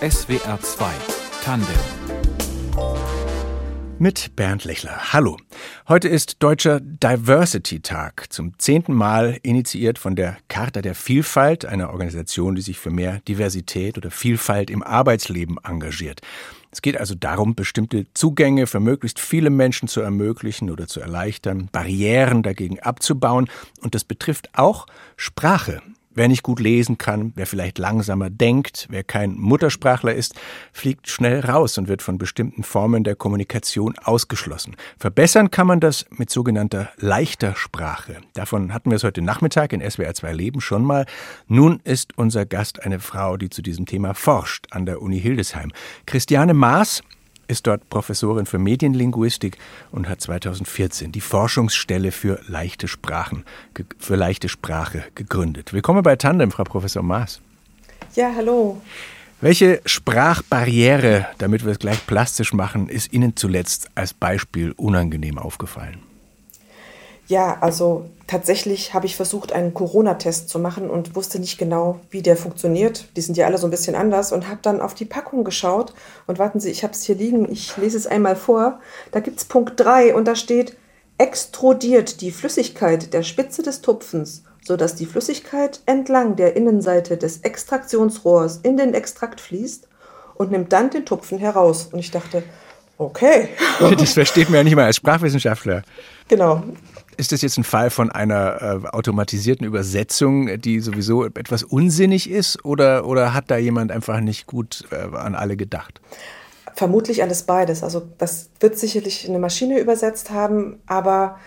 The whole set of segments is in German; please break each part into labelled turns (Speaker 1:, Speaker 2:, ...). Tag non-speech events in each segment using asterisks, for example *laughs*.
Speaker 1: SWR 2 Tandem
Speaker 2: mit Bernd Lechler. Hallo. Heute ist Deutscher Diversity Tag, zum zehnten Mal initiiert von der Charta der Vielfalt, einer Organisation, die sich für mehr Diversität oder Vielfalt im Arbeitsleben engagiert. Es geht also darum, bestimmte Zugänge für möglichst viele Menschen zu ermöglichen oder zu erleichtern, Barrieren dagegen abzubauen. Und das betrifft auch Sprache. Wer nicht gut lesen kann, wer vielleicht langsamer denkt, wer kein Muttersprachler ist, fliegt schnell raus und wird von bestimmten Formen der Kommunikation ausgeschlossen. Verbessern kann man das mit sogenannter leichter Sprache. Davon hatten wir es heute Nachmittag in SWR 2 Leben schon mal. Nun ist unser Gast eine Frau, die zu diesem Thema forscht an der Uni Hildesheim. Christiane Maas ist dort Professorin für Medienlinguistik und hat 2014 die Forschungsstelle für leichte Sprachen, für leichte Sprache gegründet. Willkommen bei Tandem, Frau Professor Maas.
Speaker 3: Ja, hallo.
Speaker 2: Welche Sprachbarriere, damit wir es gleich plastisch machen, ist Ihnen zuletzt als Beispiel unangenehm aufgefallen?
Speaker 3: Ja, also tatsächlich habe ich versucht, einen Corona-Test zu machen und wusste nicht genau, wie der funktioniert. Die sind ja alle so ein bisschen anders und habe dann auf die Packung geschaut. Und warten Sie, ich habe es hier liegen, ich lese es einmal vor. Da gibt es Punkt 3 und da steht, extrudiert die Flüssigkeit der Spitze des Tupfens, sodass die Flüssigkeit entlang der Innenseite des Extraktionsrohrs in den Extrakt fließt und nimmt dann den Tupfen heraus. Und ich dachte, okay. *laughs*
Speaker 2: Das versteht man ja nicht mal als Sprachwissenschaftler.
Speaker 3: Genau.
Speaker 2: Ist das jetzt ein Fall von einer äh, automatisierten Übersetzung, die sowieso etwas unsinnig ist, oder, oder hat da jemand einfach nicht gut äh, an alle gedacht?
Speaker 3: Vermutlich alles beides. Also das wird sicherlich eine Maschine übersetzt haben, aber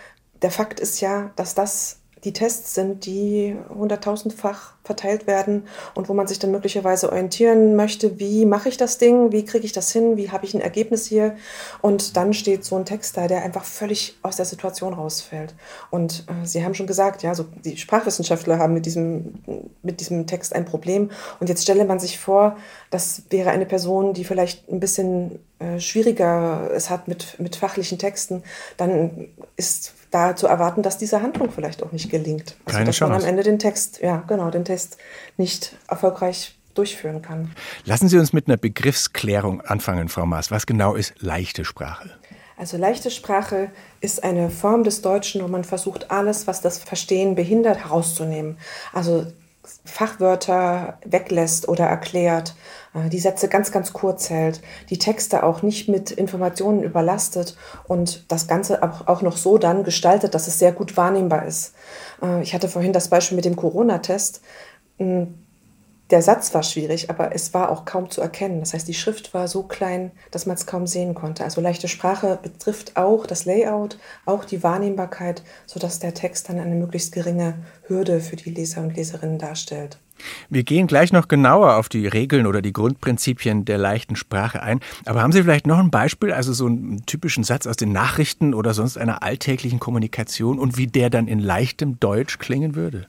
Speaker 3: der Fakt ist ja, dass das die Tests sind, die hunderttausendfach verteilt werden und wo man sich dann möglicherweise orientieren möchte, wie mache ich das Ding, wie kriege ich das hin, wie habe ich ein Ergebnis hier und dann steht so ein Text da, der einfach völlig aus der Situation rausfällt. Und äh, Sie haben schon gesagt, ja, so die Sprachwissenschaftler haben mit diesem, mit diesem Text ein Problem und jetzt stelle man sich vor, das wäre eine Person, die vielleicht ein bisschen äh, schwieriger es hat mit, mit fachlichen Texten, dann ist da zu erwarten, dass diese Handlung vielleicht auch nicht gelingt.
Speaker 2: Also, Keine
Speaker 3: dass
Speaker 2: Chance.
Speaker 3: man am Ende den Text, ja, genau, den Test nicht erfolgreich durchführen kann.
Speaker 2: Lassen Sie uns mit einer Begriffsklärung anfangen, Frau Maas. Was genau ist leichte Sprache?
Speaker 3: Also leichte Sprache ist eine Form des Deutschen, wo man versucht, alles, was das Verstehen behindert, herauszunehmen. Also Fachwörter weglässt oder erklärt, die Sätze ganz, ganz kurz hält, die Texte auch nicht mit Informationen überlastet und das Ganze auch noch so dann gestaltet, dass es sehr gut wahrnehmbar ist. Äh, ich hatte vorhin das Beispiel mit dem Corona-Test. Der Satz war schwierig, aber es war auch kaum zu erkennen. Das heißt, die Schrift war so klein, dass man es kaum sehen konnte. Also leichte Sprache betrifft auch das Layout, auch die Wahrnehmbarkeit, sodass der Text dann eine möglichst geringe Hürde für die Leser und Leserinnen darstellt.
Speaker 2: Wir gehen gleich noch genauer auf die Regeln oder die Grundprinzipien der leichten Sprache ein. Aber haben Sie vielleicht noch ein Beispiel, also so einen typischen Satz aus den Nachrichten oder sonst einer alltäglichen Kommunikation und wie der dann in leichtem Deutsch klingen würde?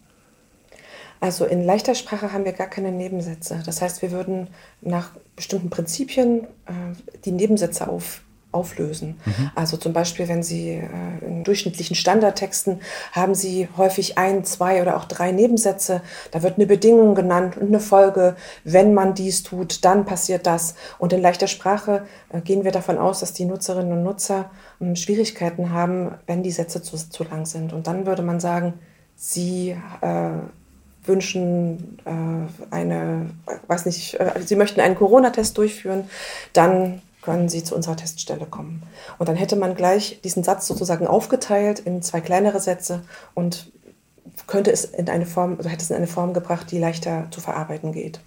Speaker 3: Also in leichter Sprache haben wir gar keine Nebensätze. Das heißt, wir würden nach bestimmten Prinzipien äh, die Nebensätze auf, auflösen. Mhm. Also zum Beispiel, wenn Sie äh, in durchschnittlichen Standardtexten haben Sie häufig ein, zwei oder auch drei Nebensätze. Da wird eine Bedingung genannt und eine Folge. Wenn man dies tut, dann passiert das. Und in leichter Sprache äh, gehen wir davon aus, dass die Nutzerinnen und Nutzer äh, Schwierigkeiten haben, wenn die Sätze zu, zu lang sind. Und dann würde man sagen, Sie äh, wünschen äh, eine, weiß nicht, äh, Sie möchten einen Corona-Test durchführen, dann können Sie zu unserer Teststelle kommen. Und dann hätte man gleich diesen Satz sozusagen aufgeteilt in zwei kleinere Sätze und könnte es in eine Form, also hätte es in eine Form gebracht, die leichter zu verarbeiten geht.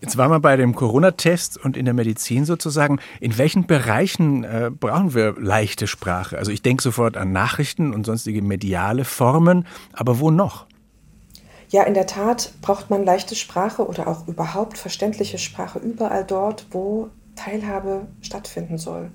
Speaker 2: Jetzt waren wir bei dem Corona-Test und in der Medizin sozusagen. In welchen Bereichen äh, brauchen wir leichte Sprache? Also ich denke sofort an Nachrichten und sonstige mediale Formen, aber wo noch?
Speaker 3: Ja, in der Tat braucht man leichte Sprache oder auch überhaupt verständliche Sprache überall dort, wo Teilhabe stattfinden soll.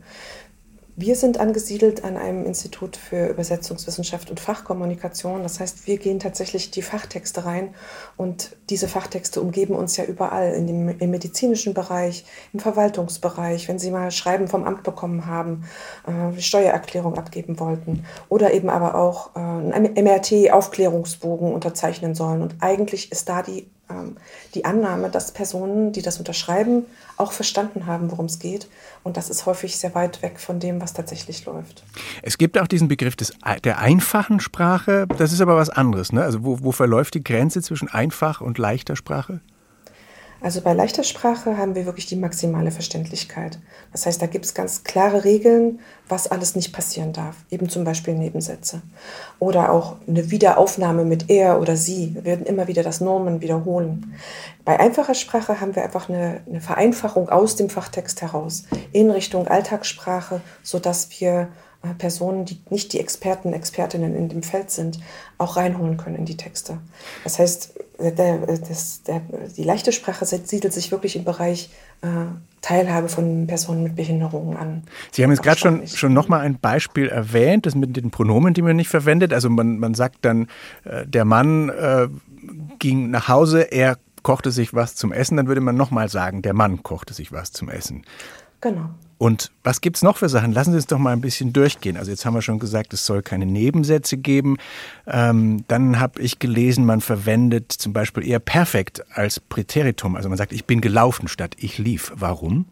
Speaker 3: Wir sind angesiedelt an einem Institut für Übersetzungswissenschaft und Fachkommunikation. Das heißt, wir gehen tatsächlich die Fachtexte rein und diese Fachtexte umgeben uns ja überall, in dem, im medizinischen Bereich, im Verwaltungsbereich, wenn Sie mal Schreiben vom Amt bekommen haben, äh, Steuererklärung abgeben wollten oder eben aber auch äh, einen MRT-Aufklärungsbogen unterzeichnen sollen. Und eigentlich ist da die die Annahme, dass Personen, die das unterschreiben, auch verstanden haben, worum es geht. Und das ist häufig sehr weit weg von dem, was tatsächlich läuft.
Speaker 2: Es gibt auch diesen Begriff des, der einfachen Sprache. Das ist aber was anderes. Ne? Also wo, wo verläuft die Grenze zwischen einfach und leichter Sprache?
Speaker 3: Also bei leichter Sprache haben wir wirklich die maximale Verständlichkeit. Das heißt, da gibt es ganz klare Regeln, was alles nicht passieren darf. Eben zum Beispiel Nebensätze. Oder auch eine Wiederaufnahme mit er oder sie. Wir werden immer wieder das Normen wiederholen. Bei einfacher Sprache haben wir einfach eine, eine Vereinfachung aus dem Fachtext heraus in Richtung Alltagssprache, sodass wir Personen, die nicht die Experten, Expertinnen in dem Feld sind, auch reinholen können in die Texte. Das heißt, der, das, der, die leichte Sprache siedelt sich wirklich im Bereich äh, Teilhabe von Personen mit Behinderungen an.
Speaker 2: Sie haben jetzt gerade schon, schon nochmal ein Beispiel erwähnt, das mit den Pronomen, die man nicht verwendet. Also man, man sagt dann, äh, der Mann äh, ging nach Hause, er kochte sich was zum Essen, dann würde man nochmal sagen, der Mann kochte sich was zum Essen.
Speaker 3: Genau.
Speaker 2: Und was gibt es noch für Sachen? Lassen Sie uns doch mal ein bisschen durchgehen. Also jetzt haben wir schon gesagt, es soll keine Nebensätze geben. Ähm, dann habe ich gelesen, man verwendet zum Beispiel eher perfekt als Präteritum. Also man sagt, ich bin gelaufen statt ich lief. Warum?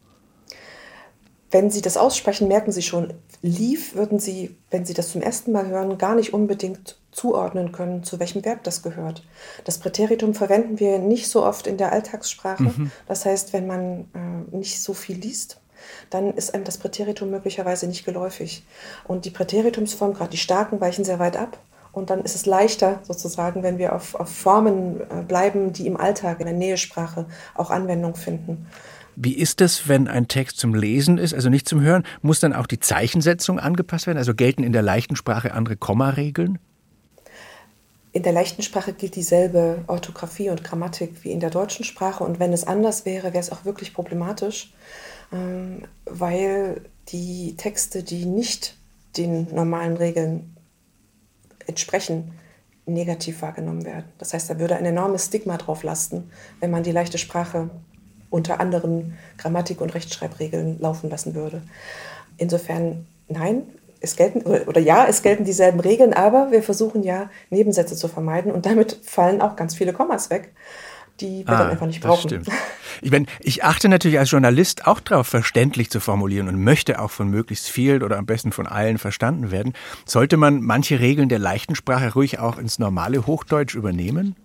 Speaker 3: Wenn Sie das aussprechen, merken Sie schon, lief würden Sie, wenn Sie das zum ersten Mal hören, gar nicht unbedingt zuordnen können, zu welchem Verb das gehört. Das Präteritum verwenden wir nicht so oft in der Alltagssprache. Mhm. Das heißt, wenn man äh, nicht so viel liest, dann ist einem das Präteritum möglicherweise nicht geläufig. Und die Präteritumsform, gerade die starken, weichen sehr weit ab. Und dann ist es leichter, sozusagen, wenn wir auf, auf Formen äh, bleiben, die im Alltag, in der Nähesprache auch Anwendung finden.
Speaker 2: Wie ist es, wenn ein Text zum Lesen ist, also nicht zum Hören? Muss dann auch die Zeichensetzung angepasst werden? Also gelten in der leichten Sprache andere Kommaregeln?
Speaker 3: In der leichten Sprache gilt dieselbe Orthographie und Grammatik wie in der deutschen Sprache. Und wenn es anders wäre, wäre es auch wirklich problematisch. Ähm, weil die Texte, die nicht den normalen Regeln entsprechen, negativ wahrgenommen werden. Das heißt, da würde ein enormes Stigma drauf lasten, wenn man die leichte Sprache unter anderen Grammatik- und Rechtschreibregeln laufen lassen würde. Insofern, nein, es gelten, oder ja, es gelten dieselben Regeln, aber wir versuchen ja, Nebensätze zu vermeiden und damit fallen auch ganz viele Kommas weg die wir ah, dann einfach nicht brauchen. Stimmt.
Speaker 2: Ich, mein, ich achte natürlich als Journalist auch darauf, verständlich zu formulieren und möchte auch von möglichst vielen oder am besten von allen verstanden werden. Sollte man manche Regeln der leichten Sprache ruhig auch ins normale Hochdeutsch übernehmen?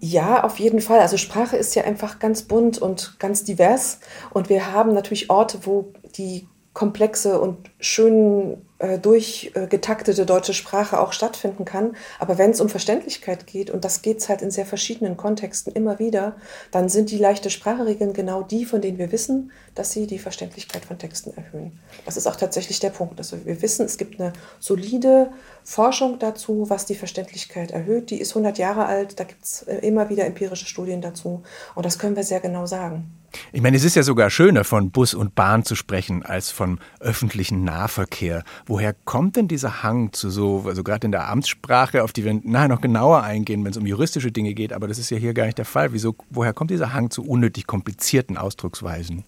Speaker 3: Ja, auf jeden Fall. Also Sprache ist ja einfach ganz bunt und ganz divers. Und wir haben natürlich Orte, wo die komplexe und schön äh, durchgetaktete deutsche Sprache auch stattfinden kann. Aber wenn es um Verständlichkeit geht, und das geht es halt in sehr verschiedenen Kontexten immer wieder, dann sind die leichte Sprachregeln genau die, von denen wir wissen, dass sie die Verständlichkeit von Texten erhöhen. Das ist auch tatsächlich der Punkt. Also wir wissen, es gibt eine solide Forschung dazu, was die Verständlichkeit erhöht. Die ist 100 Jahre alt, da gibt es äh, immer wieder empirische Studien dazu. Und das können wir sehr genau sagen.
Speaker 2: Ich meine, es ist ja sogar schöner, von Bus und Bahn zu sprechen, als von öffentlichen Nahverkehr. Woher kommt denn dieser Hang zu so, also gerade in der Amtssprache, auf die wir nachher noch genauer eingehen, wenn es um juristische Dinge geht, aber das ist ja hier gar nicht der Fall. Wieso, woher kommt dieser Hang zu unnötig komplizierten Ausdrucksweisen?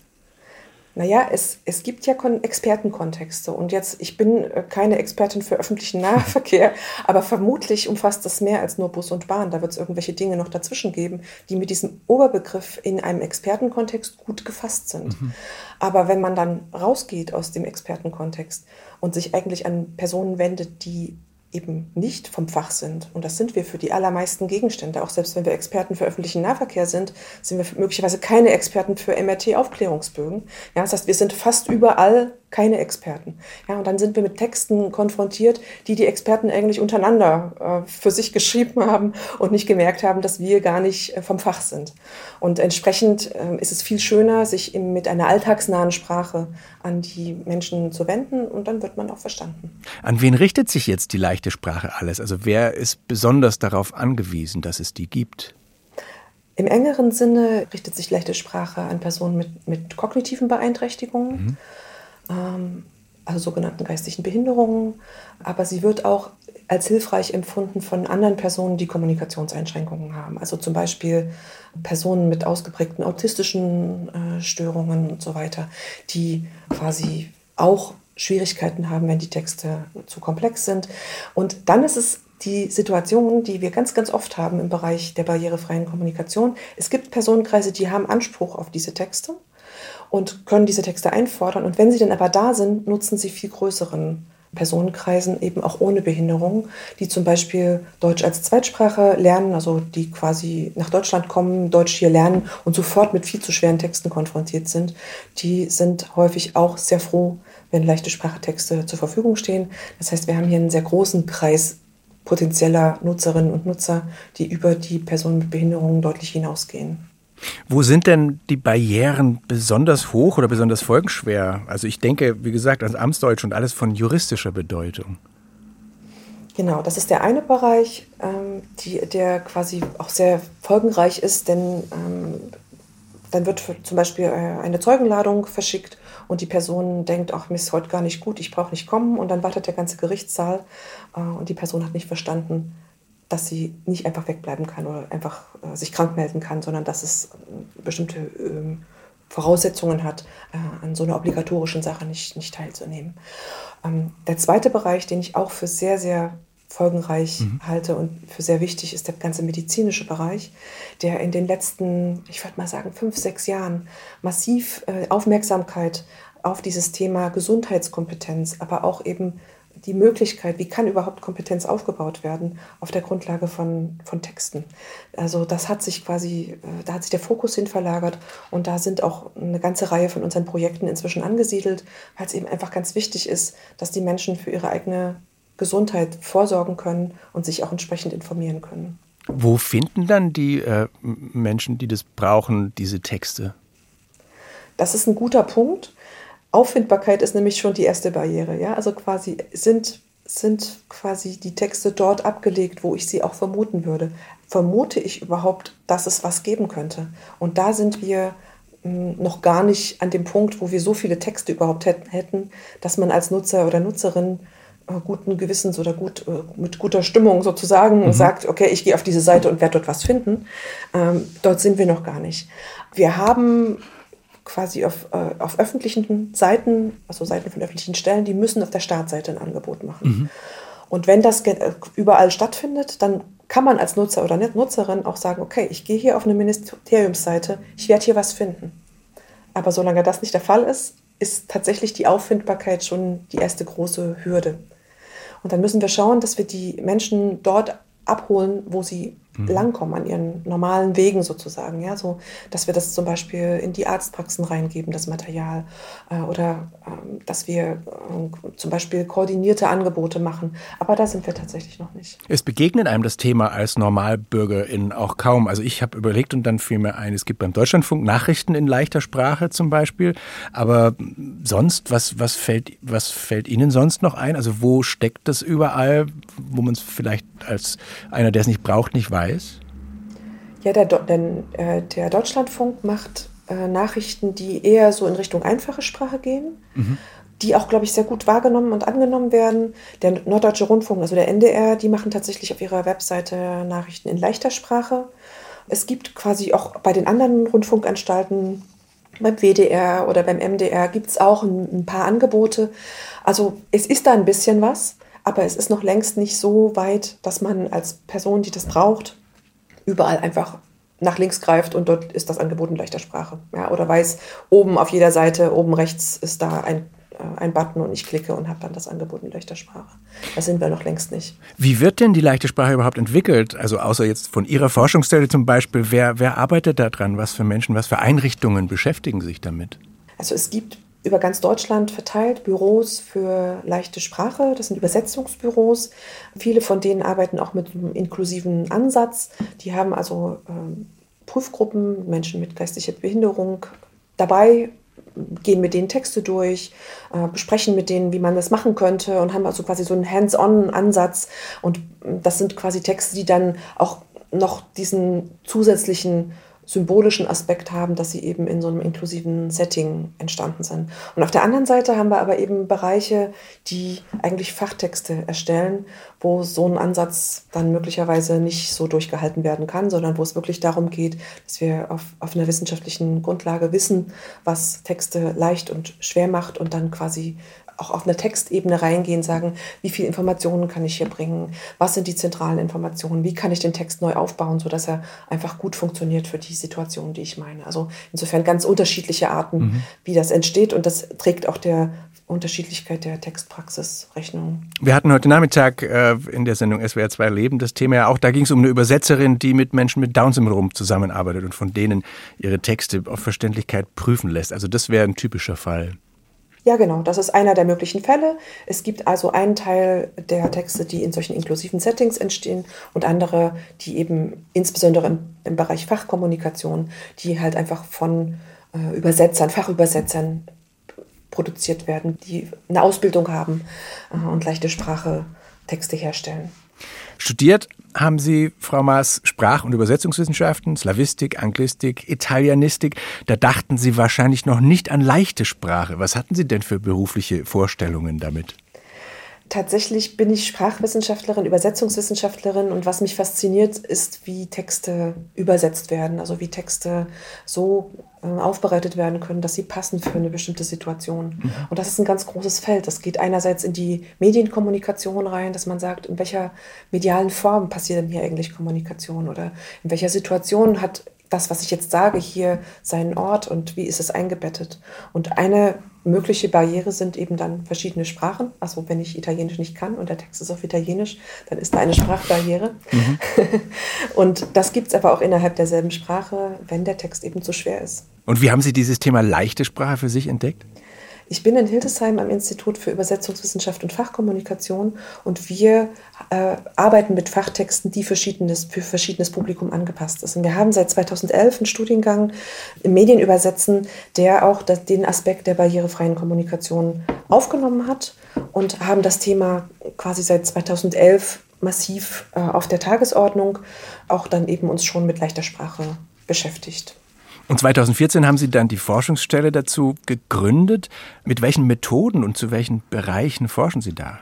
Speaker 3: Naja, es, es gibt ja Expertenkontexte und jetzt, ich bin äh, keine Expertin für öffentlichen Nahverkehr, *laughs* aber vermutlich umfasst das mehr als nur Bus und Bahn. Da wird es irgendwelche Dinge noch dazwischen geben, die mit diesem Oberbegriff in einem Expertenkontext gut gefasst sind. Mhm. Aber wenn man dann rausgeht aus dem Expertenkontext und sich eigentlich an Personen wendet, die eben nicht vom Fach sind. Und das sind wir für die allermeisten Gegenstände. Auch selbst wenn wir Experten für öffentlichen Nahverkehr sind, sind wir möglicherweise keine Experten für MRT-Aufklärungsbögen. Ja, das heißt, wir sind fast überall keine Experten. Ja, und dann sind wir mit Texten konfrontiert, die die Experten eigentlich untereinander äh, für sich *laughs* geschrieben haben und nicht gemerkt haben, dass wir gar nicht äh, vom Fach sind. Und entsprechend äh, ist es viel schöner, sich im, mit einer alltagsnahen Sprache an die Menschen zu wenden und dann wird man auch verstanden.
Speaker 2: An wen richtet sich jetzt die leichte Sprache alles? Also wer ist besonders darauf angewiesen, dass es die gibt?
Speaker 3: Im engeren Sinne richtet sich leichte Sprache an Personen mit, mit kognitiven Beeinträchtigungen. Mhm also sogenannten geistigen Behinderungen, aber sie wird auch als hilfreich empfunden von anderen Personen, die Kommunikationseinschränkungen haben. Also zum Beispiel Personen mit ausgeprägten autistischen äh, Störungen und so weiter, die quasi auch Schwierigkeiten haben, wenn die Texte zu komplex sind. Und dann ist es die Situation, die wir ganz, ganz oft haben im Bereich der barrierefreien Kommunikation. Es gibt Personenkreise, die haben Anspruch auf diese Texte und können diese Texte einfordern. Und wenn sie dann aber da sind, nutzen sie viel größeren Personenkreisen eben auch ohne Behinderung, die zum Beispiel Deutsch als Zweitsprache lernen, also die quasi nach Deutschland kommen, Deutsch hier lernen und sofort mit viel zu schweren Texten konfrontiert sind, die sind häufig auch sehr froh, wenn leichte Sprachetexte zur Verfügung stehen. Das heißt, wir haben hier einen sehr großen Kreis potenzieller Nutzerinnen und Nutzer, die über die Personen mit Behinderungen deutlich hinausgehen.
Speaker 2: Wo sind denn die Barrieren besonders hoch oder besonders folgenschwer? Also ich denke, wie gesagt, ans Amtsdeutsch und alles von juristischer Bedeutung.
Speaker 3: Genau, das ist der eine Bereich, ähm, die, der quasi auch sehr folgenreich ist, denn ähm, dann wird zum Beispiel äh, eine Zeugenladung verschickt und die Person denkt, ach, mir ist heute gar nicht gut, ich brauche nicht kommen und dann wartet der ganze Gerichtssaal äh, und die Person hat nicht verstanden, dass sie nicht einfach wegbleiben kann oder einfach äh, sich krank melden kann, sondern dass es äh, bestimmte äh, Voraussetzungen hat, äh, an so einer obligatorischen Sache nicht, nicht teilzunehmen. Ähm, der zweite Bereich, den ich auch für sehr, sehr folgenreich mhm. halte und für sehr wichtig, ist der ganze medizinische Bereich, der in den letzten, ich würde mal sagen, fünf, sechs Jahren massiv äh, Aufmerksamkeit auf dieses Thema Gesundheitskompetenz, aber auch eben die Möglichkeit, wie kann überhaupt Kompetenz aufgebaut werden auf der Grundlage von, von Texten. Also das hat sich quasi, äh, da hat sich der Fokus hin verlagert und da sind auch eine ganze Reihe von unseren Projekten inzwischen angesiedelt, weil es eben einfach ganz wichtig ist, dass die Menschen für ihre eigene Gesundheit vorsorgen können und sich auch entsprechend informieren können.
Speaker 2: Wo finden dann die äh, Menschen, die das brauchen, diese Texte?
Speaker 3: Das ist ein guter Punkt. Auffindbarkeit ist nämlich schon die erste Barriere. Ja? Also quasi sind, sind quasi die Texte dort abgelegt, wo ich sie auch vermuten würde. Vermute ich überhaupt, dass es was geben könnte? Und da sind wir hm, noch gar nicht an dem Punkt, wo wir so viele Texte überhaupt hätten, dass man als Nutzer oder Nutzerin äh, guten Gewissens oder gut, äh, mit guter Stimmung sozusagen mhm. sagt, okay, ich gehe auf diese Seite und werde dort was finden. Ähm, dort sind wir noch gar nicht. Wir haben quasi auf, äh, auf öffentlichen Seiten, also Seiten von öffentlichen Stellen, die müssen auf der Startseite ein Angebot machen. Mhm. Und wenn das äh, überall stattfindet, dann kann man als Nutzer oder Nutzerin auch sagen, okay, ich gehe hier auf eine Ministeriumsseite, ich werde hier was finden. Aber solange das nicht der Fall ist, ist tatsächlich die Auffindbarkeit schon die erste große Hürde. Und dann müssen wir schauen, dass wir die Menschen dort abholen, wo sie mhm. langkommen an ihren normalen Wegen sozusagen. Ja, so, dass wir das zum Beispiel in die Arztpraxen reingeben, das Material, äh, oder ähm, dass wir äh, zum Beispiel koordinierte Angebote machen. Aber da sind wir tatsächlich noch nicht.
Speaker 2: Es begegnet einem das Thema als Normalbürgerin auch kaum. Also ich habe überlegt und dann fiel mir ein, es gibt beim Deutschlandfunk Nachrichten in leichter Sprache zum Beispiel. Aber sonst, was, was, fällt, was fällt Ihnen sonst noch ein? Also wo steckt das überall, wo man es vielleicht als einer, der es nicht braucht, nicht weiß? Weiß?
Speaker 3: Ja, der, denn, äh, der Deutschlandfunk macht äh, Nachrichten, die eher so in Richtung einfache Sprache gehen, mhm. die auch, glaube ich, sehr gut wahrgenommen und angenommen werden. Der Norddeutsche Rundfunk, also der NDR, die machen tatsächlich auf ihrer Webseite Nachrichten in leichter Sprache. Es gibt quasi auch bei den anderen Rundfunkanstalten, beim WDR oder beim MDR, gibt es auch ein, ein paar Angebote. Also es ist da ein bisschen was. Aber es ist noch längst nicht so weit, dass man als Person, die das braucht, überall einfach nach links greift und dort ist das Angebot in leichter Sprache. Ja, oder weiß, oben auf jeder Seite, oben rechts ist da ein, äh, ein Button und ich klicke und habe dann das Angebot in leichter Sprache. Das sind wir noch längst nicht.
Speaker 2: Wie wird denn die leichte Sprache überhaupt entwickelt? Also außer jetzt von Ihrer Forschungsstelle zum Beispiel, wer, wer arbeitet da dran? Was für Menschen, was für Einrichtungen beschäftigen sich damit?
Speaker 3: Also es gibt über ganz Deutschland verteilt, Büros für leichte Sprache. Das sind Übersetzungsbüros. Viele von denen arbeiten auch mit einem inklusiven Ansatz. Die haben also äh, Prüfgruppen, Menschen mit geistiger Behinderung dabei, gehen mit denen Texte durch, äh, besprechen mit denen, wie man das machen könnte und haben also quasi so einen Hands-on-Ansatz. Und das sind quasi Texte, die dann auch noch diesen zusätzlichen symbolischen Aspekt haben, dass sie eben in so einem inklusiven Setting entstanden sind. Und auf der anderen Seite haben wir aber eben Bereiche, die eigentlich Fachtexte erstellen, wo so ein Ansatz dann möglicherweise nicht so durchgehalten werden kann, sondern wo es wirklich darum geht, dass wir auf, auf einer wissenschaftlichen Grundlage wissen, was Texte leicht und schwer macht und dann quasi auch auf eine Textebene reingehen, sagen, wie viele Informationen kann ich hier bringen, was sind die zentralen Informationen, wie kann ich den Text neu aufbauen, sodass er einfach gut funktioniert für die Situation, die ich meine. Also insofern ganz unterschiedliche Arten, mhm. wie das entsteht und das trägt auch der Unterschiedlichkeit der Textpraxis Rechnung.
Speaker 2: Wir hatten heute Nachmittag äh, in der Sendung SWR 2 Leben das Thema ja auch, da ging es um eine Übersetzerin, die mit Menschen mit Down-Syndrom zusammenarbeitet und von denen ihre Texte auf Verständlichkeit prüfen lässt. Also das wäre ein typischer Fall.
Speaker 3: Ja, genau, das ist einer der möglichen Fälle. Es gibt also einen Teil der Texte, die in solchen inklusiven Settings entstehen und andere, die eben insbesondere im, im Bereich Fachkommunikation, die halt einfach von äh, Übersetzern, Fachübersetzern produziert werden, die eine Ausbildung haben äh, und leichte Sprache Texte herstellen.
Speaker 2: Studiert haben Sie, Frau Maas, Sprach- und Übersetzungswissenschaften, Slavistik, Anglistik, Italianistik. Da dachten Sie wahrscheinlich noch nicht an leichte Sprache. Was hatten Sie denn für berufliche Vorstellungen damit?
Speaker 3: Tatsächlich bin ich Sprachwissenschaftlerin, Übersetzungswissenschaftlerin und was mich fasziniert, ist, wie Texte übersetzt werden, also wie Texte so äh, aufbereitet werden können, dass sie passen für eine bestimmte Situation. Mhm. Und das ist ein ganz großes Feld. Das geht einerseits in die Medienkommunikation rein, dass man sagt, in welcher medialen Form passiert denn hier eigentlich Kommunikation oder in welcher Situation hat das, was ich jetzt sage, hier seinen Ort und wie ist es eingebettet. Und eine mögliche Barriere sind eben dann verschiedene Sprachen. Also wenn ich Italienisch nicht kann und der Text ist auf Italienisch, dann ist da eine Sprachbarriere. Mhm. *laughs* und das gibt es aber auch innerhalb derselben Sprache, wenn der Text eben zu schwer ist.
Speaker 2: Und wie haben Sie dieses Thema leichte Sprache für sich entdeckt?
Speaker 3: Ich bin in Hildesheim am Institut für Übersetzungswissenschaft und Fachkommunikation und wir äh, arbeiten mit Fachtexten, die verschiedenes, für verschiedenes Publikum angepasst sind. Wir haben seit 2011 einen Studiengang im Medienübersetzen, der auch das, den Aspekt der barrierefreien Kommunikation aufgenommen hat und haben das Thema quasi seit 2011 massiv äh, auf der Tagesordnung, auch dann eben uns schon mit leichter Sprache beschäftigt.
Speaker 2: Und 2014 haben Sie dann die Forschungsstelle dazu gegründet. Mit welchen Methoden und zu welchen Bereichen forschen Sie da?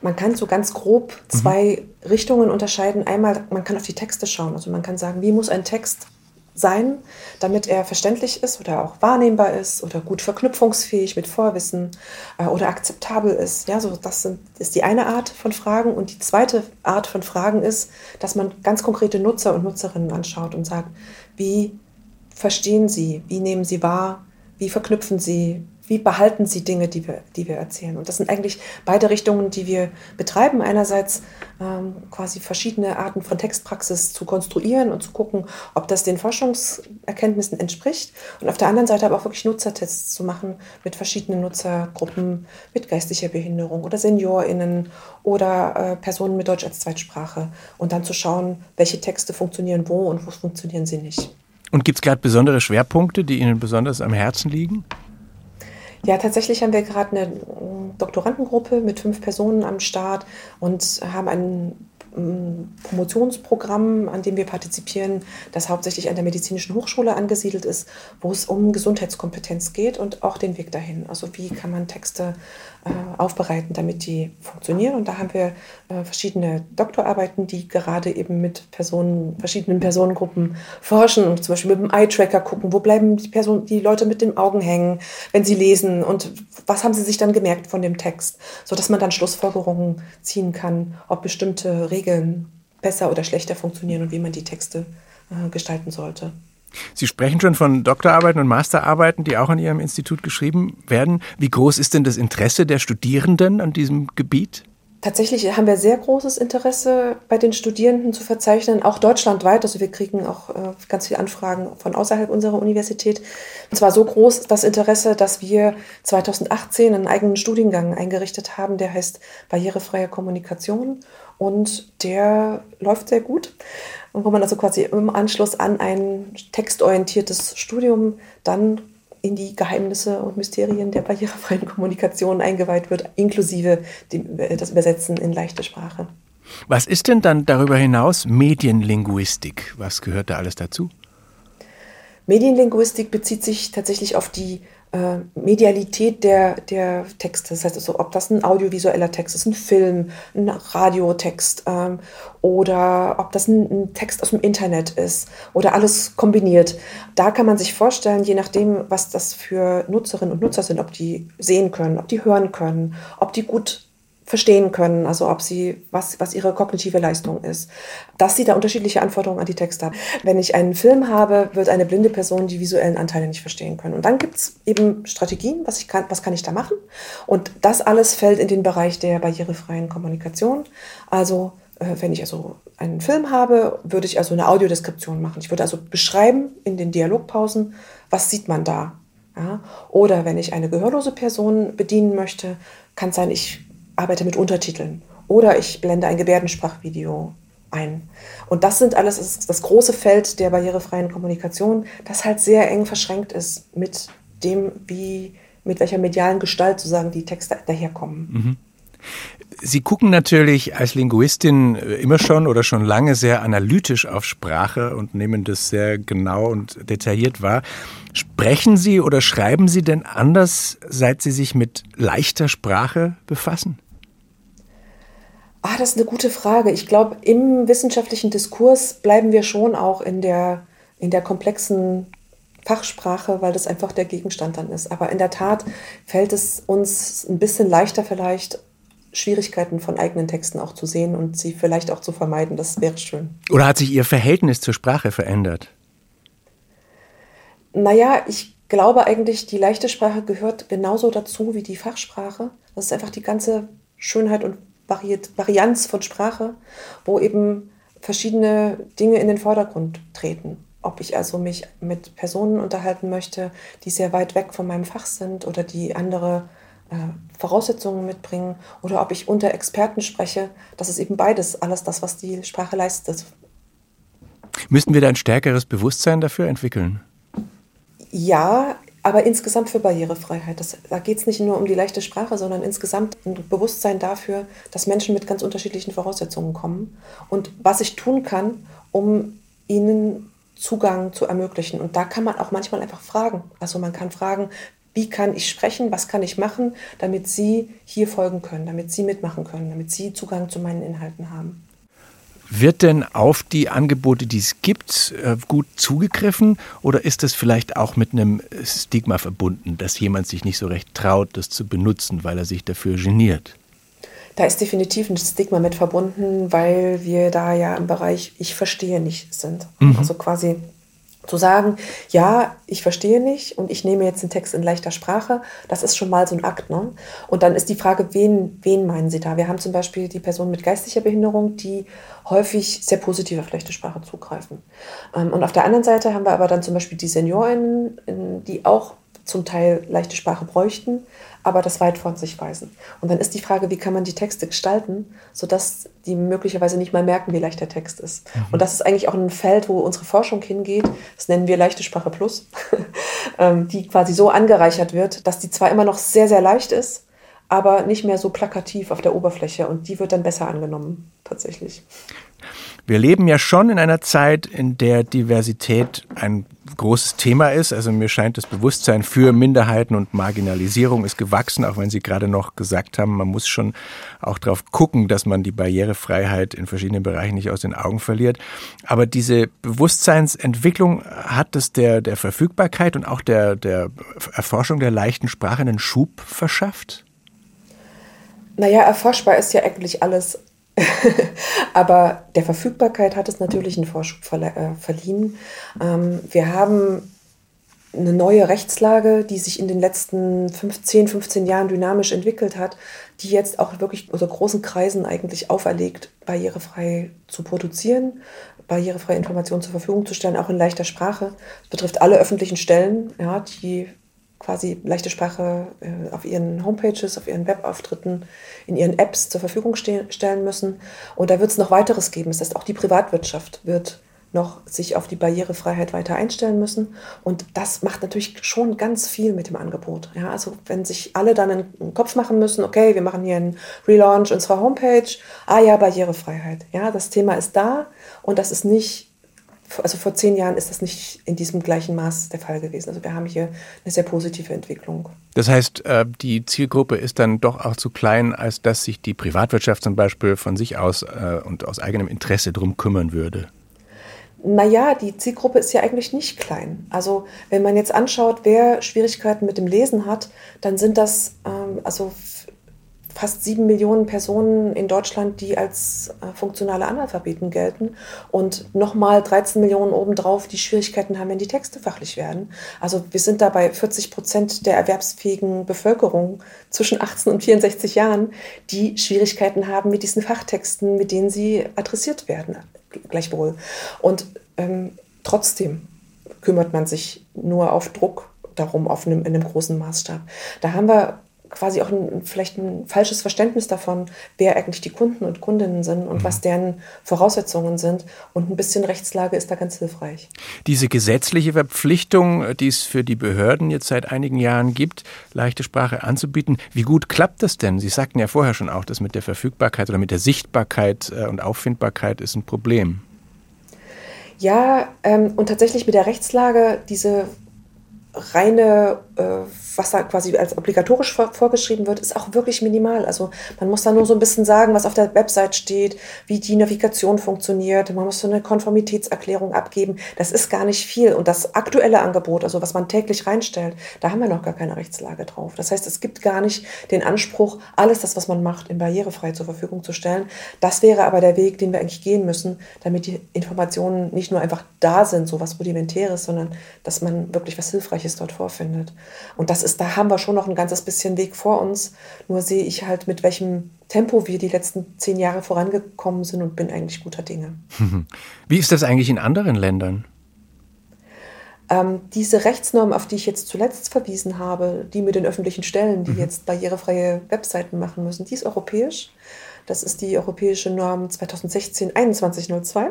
Speaker 3: Man kann so ganz grob zwei mhm. Richtungen unterscheiden. Einmal, man kann auf die Texte schauen. Also man kann sagen, wie muss ein Text sein, damit er verständlich ist oder auch wahrnehmbar ist oder gut verknüpfungsfähig mit Vorwissen äh, oder akzeptabel ist. Ja, so das sind, ist die eine Art von Fragen. Und die zweite Art von Fragen ist, dass man ganz konkrete Nutzer und Nutzerinnen anschaut und sagt, wie verstehen Sie? Wie nehmen Sie wahr? Wie verknüpfen Sie? Wie behalten Sie Dinge, die wir, die wir erzählen? Und das sind eigentlich beide Richtungen, die wir betreiben. Einerseits ähm, quasi verschiedene Arten von Textpraxis zu konstruieren und zu gucken, ob das den Forschungserkenntnissen entspricht. Und auf der anderen Seite aber auch wirklich Nutzertests zu machen mit verschiedenen Nutzergruppen, mit geistlicher Behinderung oder SeniorInnen oder äh, Personen mit Deutsch als Zweitsprache. Und dann zu schauen, welche Texte funktionieren wo und wo funktionieren sie nicht.
Speaker 2: Und gibt es gerade besondere Schwerpunkte, die Ihnen besonders am Herzen liegen?
Speaker 3: Ja, tatsächlich haben wir gerade eine Doktorandengruppe mit fünf Personen am Start und haben einen Promotionsprogramm, an dem wir partizipieren, das hauptsächlich an der Medizinischen Hochschule angesiedelt ist, wo es um Gesundheitskompetenz geht und auch den Weg dahin. Also wie kann man Texte aufbereiten, damit die funktionieren. Und da haben wir äh, verschiedene Doktorarbeiten, die gerade eben mit Personen, verschiedenen Personengruppen forschen und zum Beispiel mit dem Eye-Tracker gucken, wo bleiben die, Person, die Leute mit den Augen hängen, wenn sie lesen und was haben sie sich dann gemerkt von dem Text, sodass man dann Schlussfolgerungen ziehen kann, ob bestimmte Regeln besser oder schlechter funktionieren und wie man die Texte äh, gestalten sollte.
Speaker 2: Sie sprechen schon von Doktorarbeiten und Masterarbeiten, die auch an Ihrem Institut geschrieben werden. Wie groß ist denn das Interesse der Studierenden an diesem Gebiet?
Speaker 3: Tatsächlich haben wir sehr großes Interesse bei den Studierenden zu verzeichnen, auch deutschlandweit. Also wir kriegen auch äh, ganz viele Anfragen von außerhalb unserer Universität. Und zwar so groß das Interesse, dass wir 2018 einen eigenen Studiengang eingerichtet haben, der heißt Barrierefreie Kommunikation und der läuft sehr gut. Und wo man also quasi im Anschluss an ein textorientiertes Studium dann in die Geheimnisse und Mysterien der barrierefreien Kommunikation eingeweiht wird, inklusive dem, äh, das Übersetzen in leichte Sprache.
Speaker 2: Was ist denn dann darüber hinaus Medienlinguistik? Was gehört da alles dazu?
Speaker 3: Medienlinguistik bezieht sich tatsächlich auf die äh, Medialität der, der Texte. Das heißt also, ob das ein audiovisueller Text ist, ein Film, ein Radiotext ähm, oder ob das ein, ein, Text aus dem Internet ist oder alles kombiniert. Da kann man sich vorstellen, je nachdem, was das für Nutzerinnen und Nutzer sind, ob die sehen können, ob die hören können, ob die gut verstehen können, also ob sie, was, was ihre kognitive Leistung ist, dass sie da unterschiedliche Anforderungen an die Texte haben. Wenn ich einen Film habe, wird eine blinde Person die visuellen Anteile nicht verstehen können. Und dann gibt es eben Strategien, was, ich kann, was kann ich da machen? Und das alles fällt in den Bereich der barrierefreien Kommunikation. Also äh, wenn ich also einen Film habe, würde ich also eine Audiodeskription machen. Ich würde also beschreiben in den Dialogpausen, was sieht man da. Ja? Oder wenn ich eine gehörlose Person bedienen möchte, kann es sein, ich arbeite mit Untertiteln oder ich blende ein Gebärdensprachvideo ein. Und das sind alles das, das große Feld der barrierefreien Kommunikation, das halt sehr eng verschränkt ist mit dem, wie mit welcher medialen Gestalt sozusagen die Texte daherkommen. Mhm.
Speaker 2: Sie gucken natürlich als Linguistin äh, immer schon oder schon lange sehr analytisch auf Sprache und nehmen das sehr genau und detailliert wahr. Sprechen Sie oder schreiben Sie denn anders, seit Sie sich mit leichter Sprache befassen?
Speaker 3: Ah, das ist eine gute Frage. Ich glaube, im wissenschaftlichen Diskurs bleiben wir schon auch in der, in der komplexen Fachsprache, weil das einfach der Gegenstand dann ist. Aber in der Tat fällt es uns ein bisschen leichter vielleicht, Schwierigkeiten von eigenen Texten auch zu sehen und sie vielleicht auch zu vermeiden. Das wäre schön.
Speaker 2: Oder hat sich Ihr Verhältnis zur Sprache verändert?
Speaker 3: Naja, ich glaube eigentlich, die leichte Sprache gehört genauso dazu wie die Fachsprache. Das ist einfach die ganze Schönheit und Variet Varianz von Sprache, wo eben verschiedene Dinge in den Vordergrund treten. Ob ich also mich mit Personen unterhalten möchte, die sehr weit weg von meinem Fach sind oder die andere äh, Voraussetzungen mitbringen oder ob ich unter Experten spreche, das ist eben beides, alles das, was die Sprache leistet.
Speaker 2: Müssten wir da ein stärkeres Bewusstsein dafür entwickeln?
Speaker 3: Ja, aber insgesamt für Barrierefreiheit. Das, da geht es nicht nur um die leichte Sprache, sondern insgesamt ein Bewusstsein dafür, dass Menschen mit ganz unterschiedlichen Voraussetzungen kommen und was ich tun kann, um ihnen Zugang zu ermöglichen. Und da kann man auch manchmal einfach fragen. Also man kann fragen, wie kann ich sprechen, was kann ich machen, damit Sie hier folgen können, damit Sie mitmachen können, damit Sie Zugang zu meinen Inhalten haben.
Speaker 2: Wird denn auf die Angebote, die es gibt, äh, gut zugegriffen oder ist das vielleicht auch mit einem Stigma verbunden, dass jemand sich nicht so recht traut, das zu benutzen, weil er sich dafür geniert?
Speaker 3: Da ist definitiv ein Stigma mit verbunden, weil wir da ja im Bereich Ich verstehe nicht sind. Mhm. Also quasi zu sagen, ja, ich verstehe nicht und ich nehme jetzt den Text in leichter Sprache, das ist schon mal so ein Akt. Ne? Und dann ist die Frage, wen, wen meinen Sie da? Wir haben zum Beispiel die Personen mit geistiger Behinderung, die häufig sehr positiv auf leichte Sprache zugreifen. Ähm, und auf der anderen Seite haben wir aber dann zum Beispiel die Seniorinnen, die auch zum Teil leichte Sprache bräuchten, aber das weit von sich weisen. Und dann ist die Frage, wie kann man die Texte gestalten, sodass die möglicherweise nicht mal merken, wie leicht der Text ist. Mhm. Und das ist eigentlich auch ein Feld, wo unsere Forschung hingeht. Das nennen wir leichte Sprache Plus, *laughs* ähm, die quasi so angereichert wird, dass die zwar immer noch sehr, sehr leicht ist, aber nicht mehr so plakativ auf der Oberfläche. Und die wird dann besser angenommen, tatsächlich.
Speaker 2: Wir leben ja schon in einer Zeit, in der Diversität ein großes Thema ist. Also mir scheint das Bewusstsein für Minderheiten und Marginalisierung ist gewachsen, auch wenn Sie gerade noch gesagt haben, man muss schon auch darauf gucken, dass man die Barrierefreiheit in verschiedenen Bereichen nicht aus den Augen verliert. Aber diese Bewusstseinsentwicklung hat es der, der Verfügbarkeit und auch der, der Erforschung der leichten Sprache einen Schub verschafft?
Speaker 3: Naja, erforschbar ist ja eigentlich alles. *laughs* Aber der Verfügbarkeit hat es natürlich einen Vorschub äh, verliehen. Ähm, wir haben eine neue Rechtslage, die sich in den letzten 15, 15 Jahren dynamisch entwickelt hat, die jetzt auch wirklich so großen Kreisen eigentlich auferlegt, barrierefrei zu produzieren, barrierefreie Informationen zur Verfügung zu stellen, auch in leichter Sprache. Das betrifft alle öffentlichen Stellen, ja, die quasi leichte Sprache äh, auf ihren Homepages, auf ihren Webauftritten, in ihren Apps zur Verfügung ste stellen müssen. Und da wird es noch weiteres geben. Das heißt, auch die Privatwirtschaft wird noch sich auf die Barrierefreiheit weiter einstellen müssen. Und das macht natürlich schon ganz viel mit dem Angebot. Ja, also wenn sich alle dann einen Kopf machen müssen, okay, wir machen hier einen Relaunch unserer Homepage, ah ja, Barrierefreiheit. Ja, das Thema ist da und das ist nicht also vor zehn Jahren ist das nicht in diesem gleichen Maß der Fall gewesen. Also wir haben hier eine sehr positive Entwicklung.
Speaker 2: Das heißt, äh, die Zielgruppe ist dann doch auch zu klein, als dass sich die Privatwirtschaft zum Beispiel von sich aus äh, und aus eigenem Interesse drum kümmern würde.
Speaker 3: Naja, die Zielgruppe ist ja eigentlich nicht klein. Also wenn man jetzt anschaut, wer Schwierigkeiten mit dem Lesen hat, dann sind das ähm, also fast sieben Millionen Personen in Deutschland, die als äh, funktionale Analphabeten gelten und nochmal 13 Millionen obendrauf, die Schwierigkeiten haben, wenn die Texte fachlich werden. Also wir sind da bei 40 Prozent der erwerbsfähigen Bevölkerung zwischen 18 und 64 Jahren, die Schwierigkeiten haben mit diesen Fachtexten, mit denen sie adressiert werden, gleichwohl. Und ähm, trotzdem kümmert man sich nur auf Druck darum, auf einem, in einem großen Maßstab. Da haben wir quasi auch ein, vielleicht ein falsches Verständnis davon, wer eigentlich die Kunden und Kundinnen sind und mhm. was deren Voraussetzungen sind. Und ein bisschen Rechtslage ist da ganz hilfreich.
Speaker 2: Diese gesetzliche Verpflichtung, die es für die Behörden jetzt seit einigen Jahren gibt, leichte Sprache anzubieten, wie gut klappt das denn? Sie sagten ja vorher schon auch, dass mit der Verfügbarkeit oder mit der Sichtbarkeit äh, und Auffindbarkeit ist ein Problem.
Speaker 3: Ja, ähm, und tatsächlich mit der Rechtslage, diese reine, äh, was da quasi als obligatorisch vor, vorgeschrieben wird, ist auch wirklich minimal. Also man muss da nur so ein bisschen sagen, was auf der Website steht, wie die Navigation funktioniert. Man muss so eine Konformitätserklärung abgeben. Das ist gar nicht viel. Und das aktuelle Angebot, also was man täglich reinstellt, da haben wir noch gar keine Rechtslage drauf. Das heißt, es gibt gar nicht den Anspruch, alles das, was man macht, in barrierefrei zur Verfügung zu stellen. Das wäre aber der Weg, den wir eigentlich gehen müssen, damit die Informationen nicht nur einfach da sind, so was Rudimentäres, sondern dass man wirklich was Hilfreiches dort vorfindet. Und das ist, da haben wir schon noch ein ganzes bisschen Weg vor uns. Nur sehe ich halt, mit welchem Tempo wir die letzten zehn Jahre vorangekommen sind und bin eigentlich guter Dinge. *laughs*
Speaker 2: Wie ist das eigentlich in anderen Ländern?
Speaker 3: Ähm, diese Rechtsnorm, auf die ich jetzt zuletzt verwiesen habe, die mit den öffentlichen Stellen, die mhm. jetzt barrierefreie Webseiten machen müssen, die ist europäisch. Das ist die europäische Norm 2016-2102.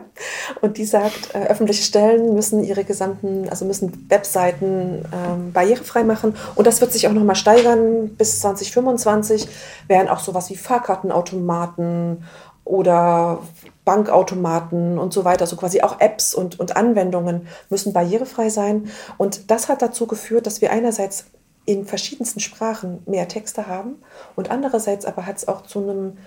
Speaker 3: Und die sagt, äh, öffentliche Stellen müssen ihre gesamten, also müssen Webseiten ähm, barrierefrei machen. Und das wird sich auch nochmal steigern. Bis 2025 werden auch sowas wie Fahrkartenautomaten oder Bankautomaten und so weiter, also quasi auch Apps und, und Anwendungen müssen barrierefrei sein. Und das hat dazu geführt, dass wir einerseits in verschiedensten Sprachen mehr Texte haben und andererseits aber hat es auch zu einem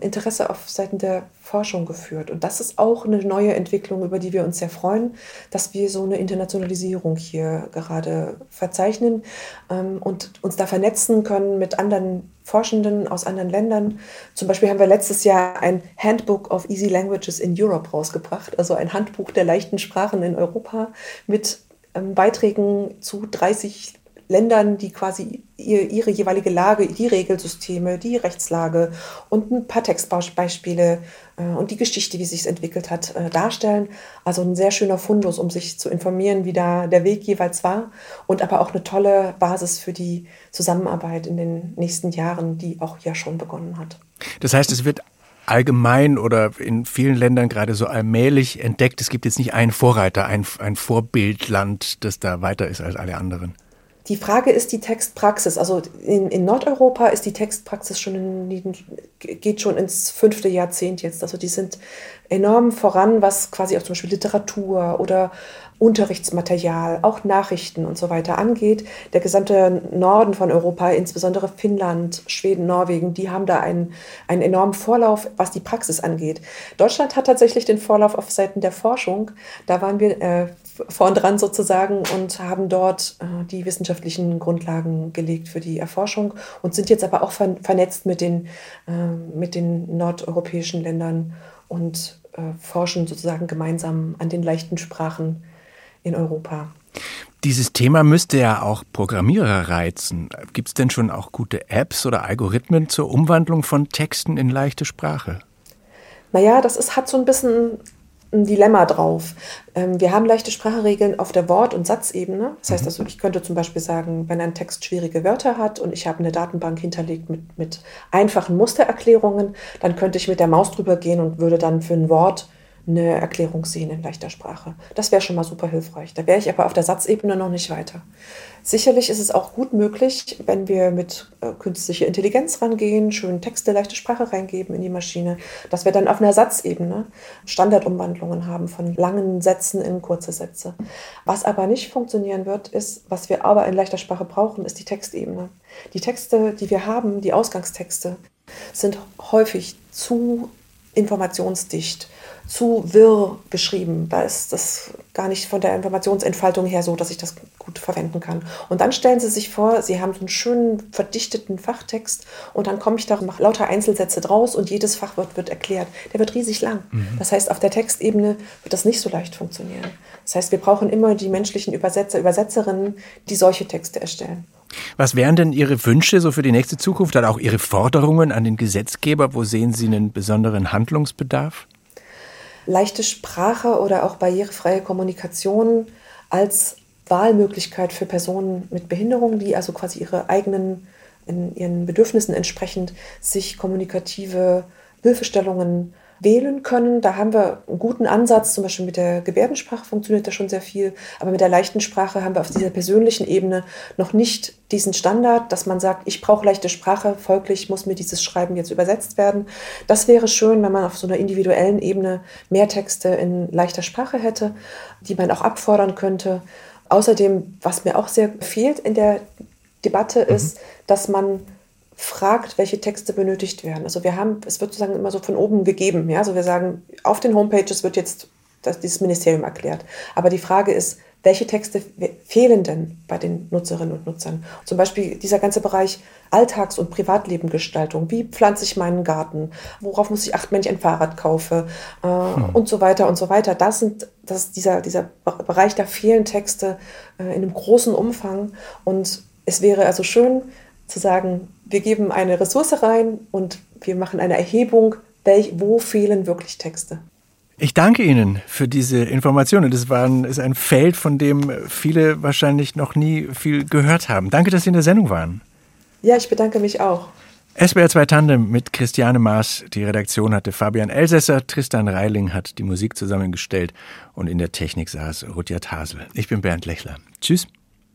Speaker 3: Interesse auf Seiten der Forschung geführt. Und das ist auch eine neue Entwicklung, über die wir uns sehr freuen, dass wir so eine Internationalisierung hier gerade verzeichnen ähm, und uns da vernetzen können mit anderen Forschenden aus anderen Ländern. Zum Beispiel haben wir letztes Jahr ein Handbook of Easy Languages in Europe rausgebracht, also ein Handbuch der leichten Sprachen in Europa mit ähm, Beiträgen zu 30 Ländern, die quasi ihr, ihre jeweilige Lage, die Regelsysteme, die Rechtslage und ein paar Textbeispiele äh, und die Geschichte, wie sich es entwickelt hat, äh, darstellen. Also ein sehr schöner Fundus, um sich zu informieren, wie da der Weg jeweils war und aber auch eine tolle Basis für die Zusammenarbeit in den nächsten Jahren, die auch ja schon begonnen hat.
Speaker 2: Das heißt, es wird allgemein oder in vielen Ländern gerade so allmählich entdeckt. Es gibt jetzt nicht einen Vorreiter, ein, ein Vorbildland, das da weiter ist als alle anderen.
Speaker 3: Die Frage ist die Textpraxis. Also in, in Nordeuropa ist die Textpraxis schon in, geht schon ins fünfte Jahrzehnt jetzt. Also die sind enorm voran, was quasi auch zum Beispiel Literatur oder Unterrichtsmaterial, auch Nachrichten und so weiter angeht. Der gesamte Norden von Europa, insbesondere Finnland, Schweden, Norwegen, die haben da einen, einen enormen Vorlauf, was die Praxis angeht. Deutschland hat tatsächlich den Vorlauf auf Seiten der Forschung. Da waren wir äh, vorn dran sozusagen und haben dort äh, die wissenschaftlichen Grundlagen gelegt für die Erforschung und sind jetzt aber auch ver vernetzt mit den, äh, mit den nordeuropäischen Ländern und äh, forschen sozusagen gemeinsam an den leichten Sprachen in Europa.
Speaker 2: Dieses Thema müsste ja auch Programmierer reizen. Gibt es denn schon auch gute Apps oder Algorithmen zur Umwandlung von Texten in leichte Sprache?
Speaker 3: Naja, das ist, hat so ein bisschen ein Dilemma drauf. Ähm, wir haben leichte Sprachregeln auf der Wort- und Satzebene. Das heißt mhm. also, ich könnte zum Beispiel sagen, wenn ein Text schwierige Wörter hat und ich habe eine Datenbank hinterlegt mit, mit einfachen Mustererklärungen, dann könnte ich mit der Maus drüber gehen und würde dann für ein Wort eine Erklärung sehen in leichter Sprache. Das wäre schon mal super hilfreich. Da wäre ich aber auf der Satzebene noch nicht weiter. Sicherlich ist es auch gut möglich, wenn wir mit äh, künstlicher Intelligenz rangehen, schön Texte, leichte Sprache reingeben in die Maschine, dass wir dann auf einer Satzebene Standardumwandlungen haben von langen Sätzen in kurze Sätze. Was aber nicht funktionieren wird, ist, was wir aber in leichter Sprache brauchen, ist die Textebene. Die Texte, die wir haben, die Ausgangstexte, sind häufig zu informationsdicht, zu wirr geschrieben. Da ist das gar nicht von der Informationsentfaltung her so, dass ich das gut verwenden kann. Und dann stellen Sie sich vor, Sie haben so einen schönen verdichteten Fachtext und dann komme ich da, mache lauter Einzelsätze draus und jedes Fachwort wird erklärt. Der wird riesig lang. Mhm. Das heißt, auf der Textebene wird das nicht so leicht funktionieren. Das heißt, wir brauchen immer die menschlichen Übersetzer, Übersetzerinnen, die solche Texte erstellen.
Speaker 2: Was wären denn Ihre Wünsche so für die nächste Zukunft, dann auch Ihre Forderungen an den Gesetzgeber? Wo sehen Sie einen besonderen Handlungsbedarf?
Speaker 3: Leichte Sprache oder auch barrierefreie Kommunikation als Wahlmöglichkeit für Personen mit Behinderung, die also quasi ihre eigenen, in ihren Bedürfnissen entsprechend sich kommunikative Hilfestellungen wählen können. Da haben wir einen guten Ansatz, zum Beispiel mit der Gebärdensprache funktioniert da schon sehr viel, aber mit der leichten Sprache haben wir auf dieser persönlichen Ebene noch nicht diesen Standard, dass man sagt, ich brauche leichte Sprache, folglich muss mir dieses Schreiben jetzt übersetzt werden. Das wäre schön, wenn man auf so einer individuellen Ebene mehr Texte in leichter Sprache hätte, die man auch abfordern könnte. Außerdem, was mir auch sehr fehlt in der Debatte, mhm. ist, dass man fragt, welche Texte benötigt werden. Also wir haben, es wird sozusagen immer so von oben gegeben. Ja? Also wir sagen, auf den Homepages wird jetzt das, dieses Ministerium erklärt. Aber die Frage ist, welche Texte fehlen denn bei den Nutzerinnen und Nutzern? Zum Beispiel dieser ganze Bereich Alltags- und Privatlebengestaltung. Wie pflanze ich meinen Garten? Worauf muss ich achten, wenn ich ein Fahrrad kaufe? Äh, hm. Und so weiter und so weiter. Das sind das dieser, dieser Bereich, da fehlen Texte äh, in einem großen Umfang. Und es wäre also schön zu sagen, wir geben eine Ressource rein und wir machen eine Erhebung, welch, wo fehlen wirklich Texte.
Speaker 2: Ich danke Ihnen für diese Informationen. Das war ein, ist ein Feld, von dem viele wahrscheinlich noch nie viel gehört haben. Danke, dass Sie in der Sendung waren.
Speaker 3: Ja, ich bedanke mich auch.
Speaker 2: SBR 2 Tandem mit Christiane Maas. Die Redaktion hatte Fabian Elsässer, Tristan Reiling hat die Musik zusammengestellt und in der Technik saß Rutja Hasel. Ich bin Bernd Lechler. Tschüss.